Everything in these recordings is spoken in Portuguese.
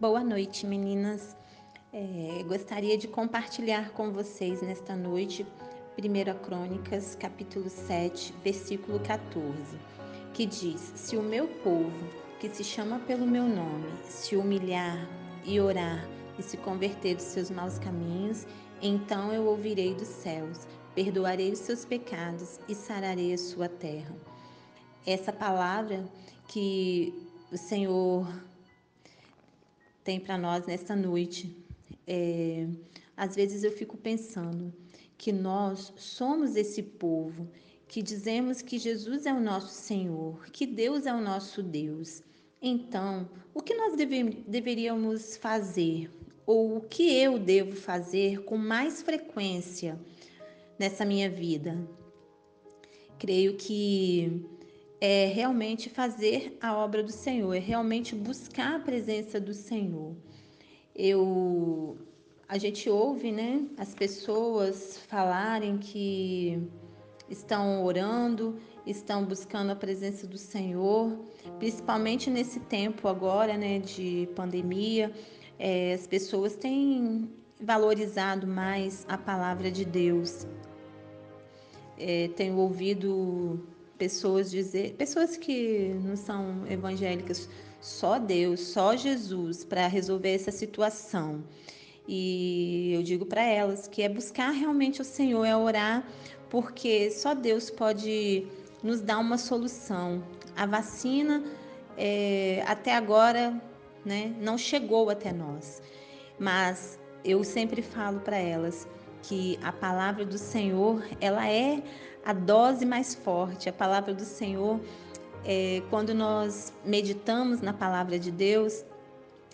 Boa noite, meninas. É, gostaria de compartilhar com vocês nesta noite 1 Crônicas, capítulo 7, versículo 14, que diz: Se o meu povo, que se chama pelo meu nome, se humilhar e orar e se converter dos seus maus caminhos, então eu ouvirei dos céus, perdoarei os seus pecados e sararei a sua terra. Essa palavra que o Senhor tem para nós nesta noite. É, às vezes eu fico pensando que nós somos esse povo que dizemos que Jesus é o nosso Senhor, que Deus é o nosso Deus. Então, o que nós deve, deveríamos fazer, ou o que eu devo fazer com mais frequência nessa minha vida? Creio que é realmente fazer a obra do Senhor, é realmente buscar a presença do Senhor. Eu a gente ouve, né, as pessoas falarem que estão orando, estão buscando a presença do Senhor, principalmente nesse tempo agora, né, de pandemia, é, as pessoas têm valorizado mais a palavra de Deus. É, tenho ouvido pessoas dizer, pessoas que não são evangélicas, só Deus, só Jesus para resolver essa situação. E eu digo para elas que é buscar realmente o Senhor, é orar, porque só Deus pode nos dar uma solução. A vacina é, até agora né, não chegou até nós, mas eu sempre falo para elas que a palavra do Senhor ela é a dose mais forte. A palavra do Senhor, é, quando nós meditamos na palavra de Deus,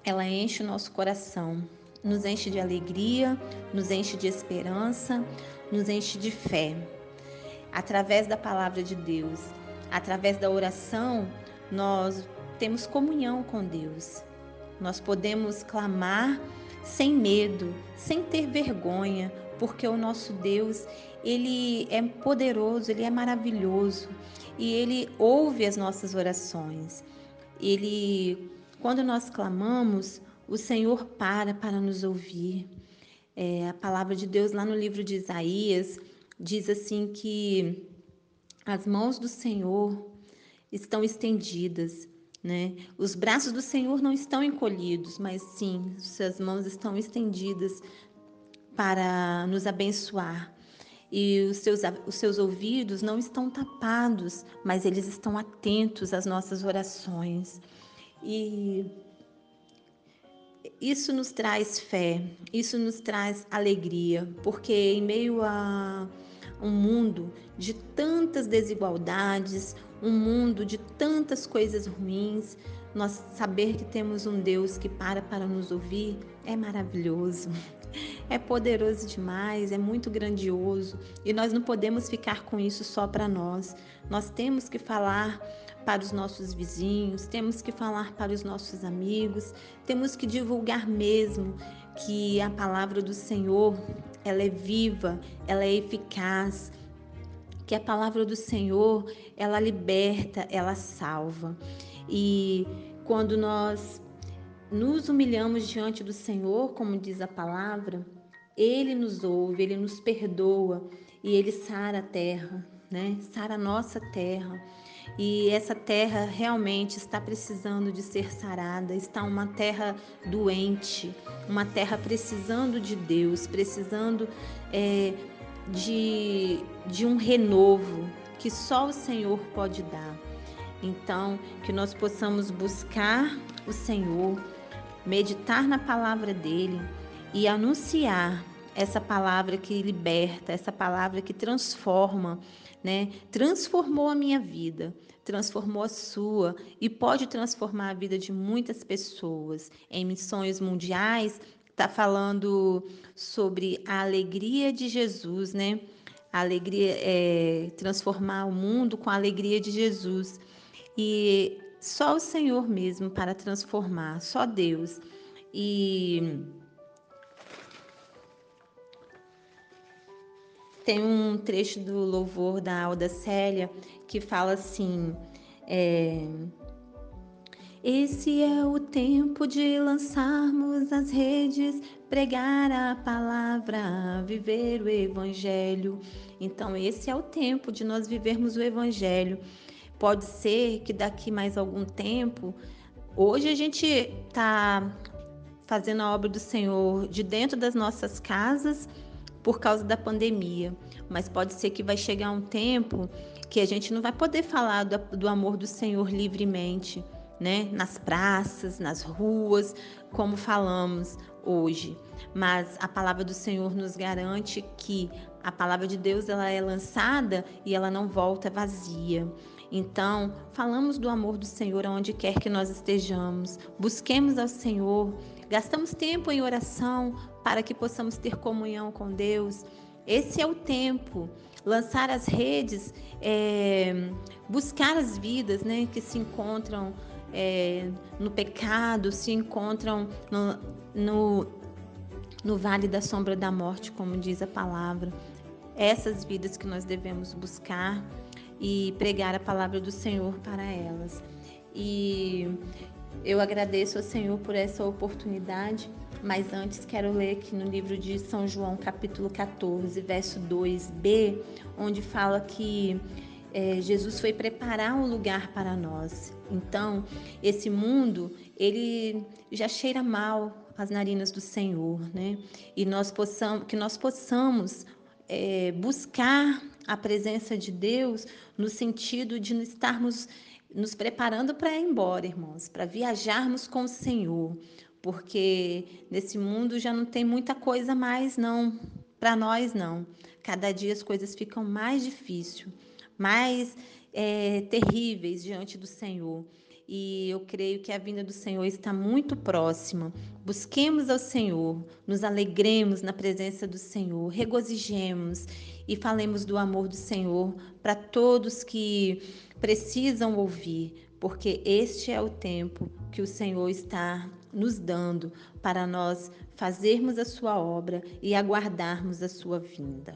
ela enche o nosso coração, nos enche de alegria, nos enche de esperança, nos enche de fé. Através da palavra de Deus, através da oração, nós temos comunhão com Deus. Nós podemos clamar sem medo, sem ter vergonha, porque o nosso Deus, ele é poderoso, ele é maravilhoso e ele ouve as nossas orações. Ele, quando nós clamamos, o Senhor para para nos ouvir. É, a palavra de Deus lá no livro de Isaías diz assim que as mãos do Senhor estão estendidas, né? Os braços do Senhor não estão encolhidos, mas sim, suas mãos estão estendidas para nos abençoar. E os seus, os seus ouvidos não estão tapados, mas eles estão atentos às nossas orações. E isso nos traz fé, isso nos traz alegria, porque em meio a um mundo de tantas desigualdades, um mundo de tantas coisas ruins, nós saber que temos um Deus que para para nos ouvir é maravilhoso. É poderoso demais, é muito grandioso e nós não podemos ficar com isso só para nós. Nós temos que falar para os nossos vizinhos, temos que falar para os nossos amigos, temos que divulgar mesmo que a palavra do Senhor, ela é viva, ela é eficaz, que a palavra do Senhor, ela liberta, ela salva. E quando nós nos humilhamos diante do Senhor, como diz a palavra, Ele nos ouve, Ele nos perdoa e Ele sara a terra, né? Sara a nossa terra. E essa terra realmente está precisando de ser sarada, está uma terra doente, uma terra precisando de Deus, precisando é, de, de um renovo que só o Senhor pode dar. Então, que nós possamos buscar o Senhor, meditar na palavra dele e anunciar essa palavra que liberta, essa palavra que transforma, né? Transformou a minha vida, transformou a sua e pode transformar a vida de muitas pessoas. Em missões mundiais, está falando sobre a alegria de Jesus, né? A alegria é transformar o mundo com a alegria de Jesus. E só o Senhor mesmo para transformar, só Deus. E tem um trecho do louvor da Alda Célia que fala assim: é, Esse é o tempo de lançarmos as redes, pregar a palavra, viver o evangelho. Então, esse é o tempo de nós vivermos o evangelho. Pode ser que daqui mais algum tempo, hoje a gente está fazendo a obra do Senhor de dentro das nossas casas por causa da pandemia, mas pode ser que vai chegar um tempo que a gente não vai poder falar do, do amor do Senhor livremente né? Nas praças, nas ruas, como falamos hoje. Mas a palavra do Senhor nos garante que a palavra de Deus ela é lançada e ela não volta vazia. Então, falamos do amor do Senhor aonde quer que nós estejamos. Busquemos ao Senhor, gastamos tempo em oração para que possamos ter comunhão com Deus. Esse é o tempo. Lançar as redes, é, buscar as vidas né, que se encontram é, no pecado, se encontram no, no, no vale da sombra da morte, como diz a palavra. Essas vidas que nós devemos buscar e pregar a palavra do Senhor para elas. E eu agradeço ao Senhor por essa oportunidade, mas antes quero ler aqui no livro de São João, capítulo 14, verso 2b, onde fala que é, Jesus foi preparar um lugar para nós. Então, esse mundo, ele já cheira mal as narinas do Senhor, né? E nós possamos, que nós possamos é, buscar a presença de Deus no sentido de estarmos nos preparando para ir embora, irmãos, para viajarmos com o Senhor, porque nesse mundo já não tem muita coisa mais, não, para nós não. Cada dia as coisas ficam mais difíceis, mais é, terríveis diante do Senhor. E eu creio que a vinda do Senhor está muito próxima. Busquemos ao Senhor, nos alegremos na presença do Senhor, regozijemos e falemos do amor do Senhor para todos que precisam ouvir, porque este é o tempo que o Senhor está nos dando para nós fazermos a sua obra e aguardarmos a sua vinda.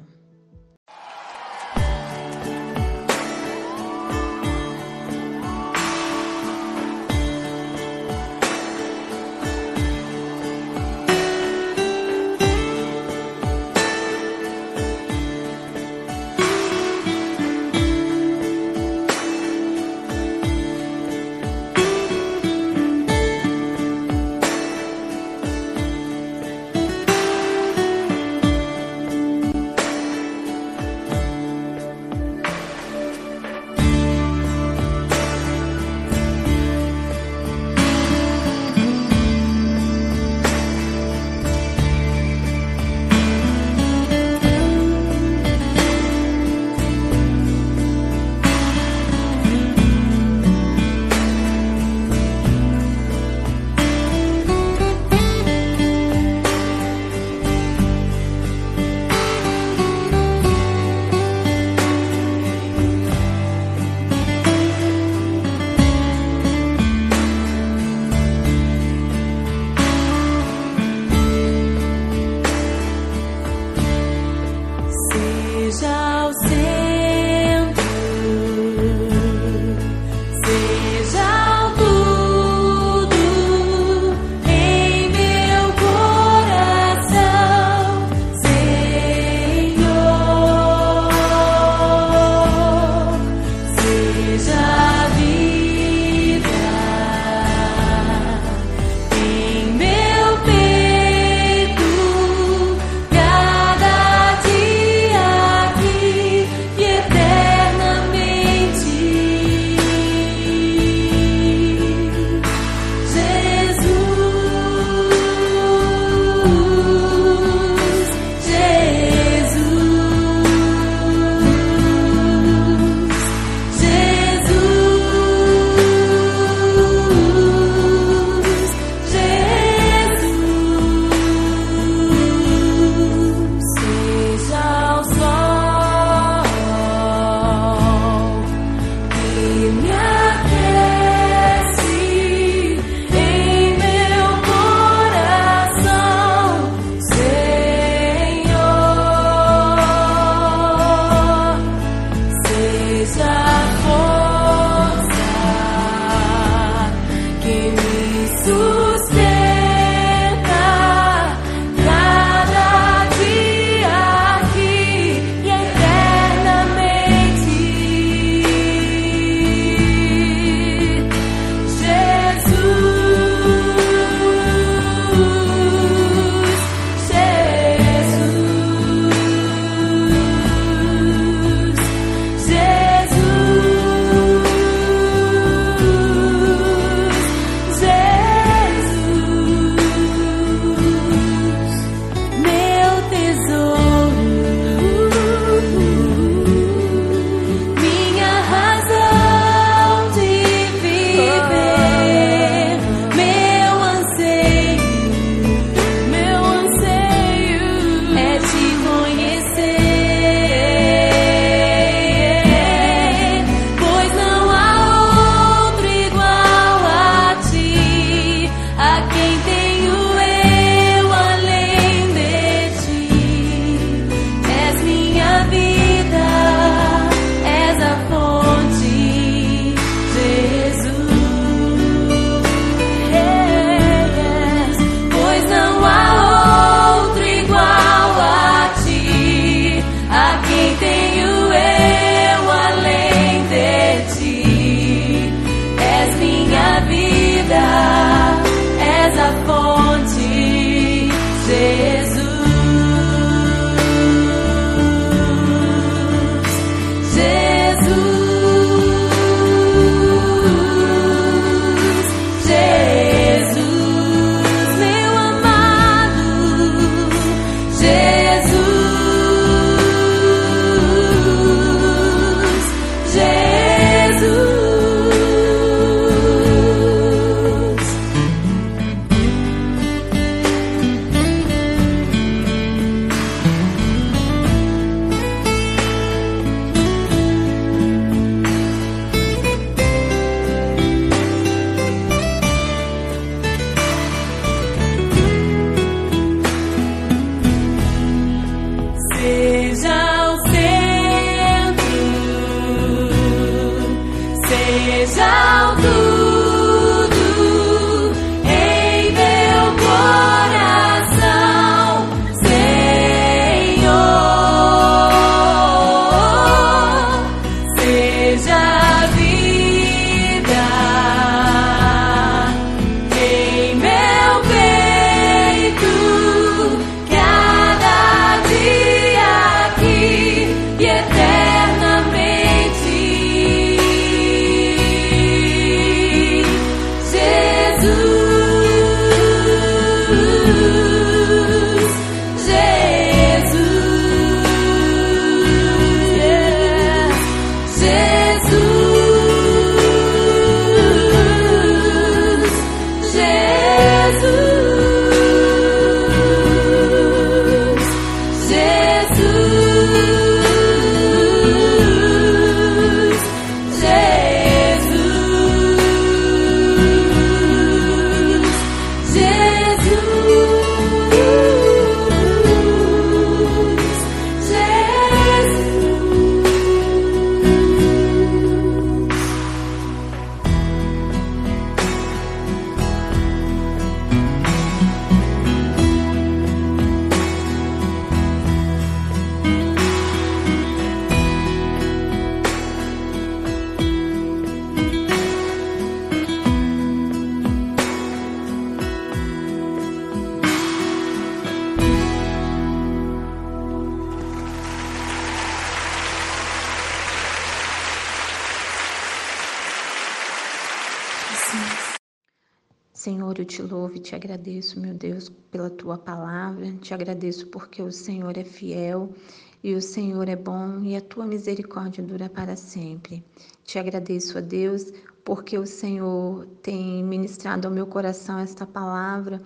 Senhor, eu te louvo e te agradeço, meu Deus, pela tua palavra. Te agradeço porque o Senhor é fiel e o Senhor é bom e a tua misericórdia dura para sempre. Te agradeço a Deus porque o Senhor tem ministrado ao meu coração esta palavra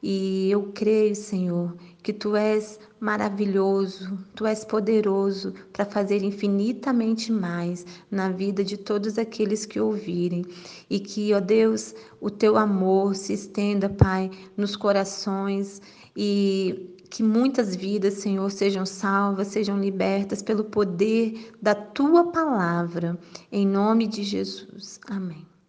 e eu creio, Senhor, que tu és maravilhoso, tu és poderoso para fazer infinitamente mais na vida de todos aqueles que ouvirem. E que, ó Deus, o teu amor se estenda, Pai, nos corações e que muitas vidas, Senhor, sejam salvas, sejam libertas pelo poder da tua palavra. Em nome de Jesus. Amém.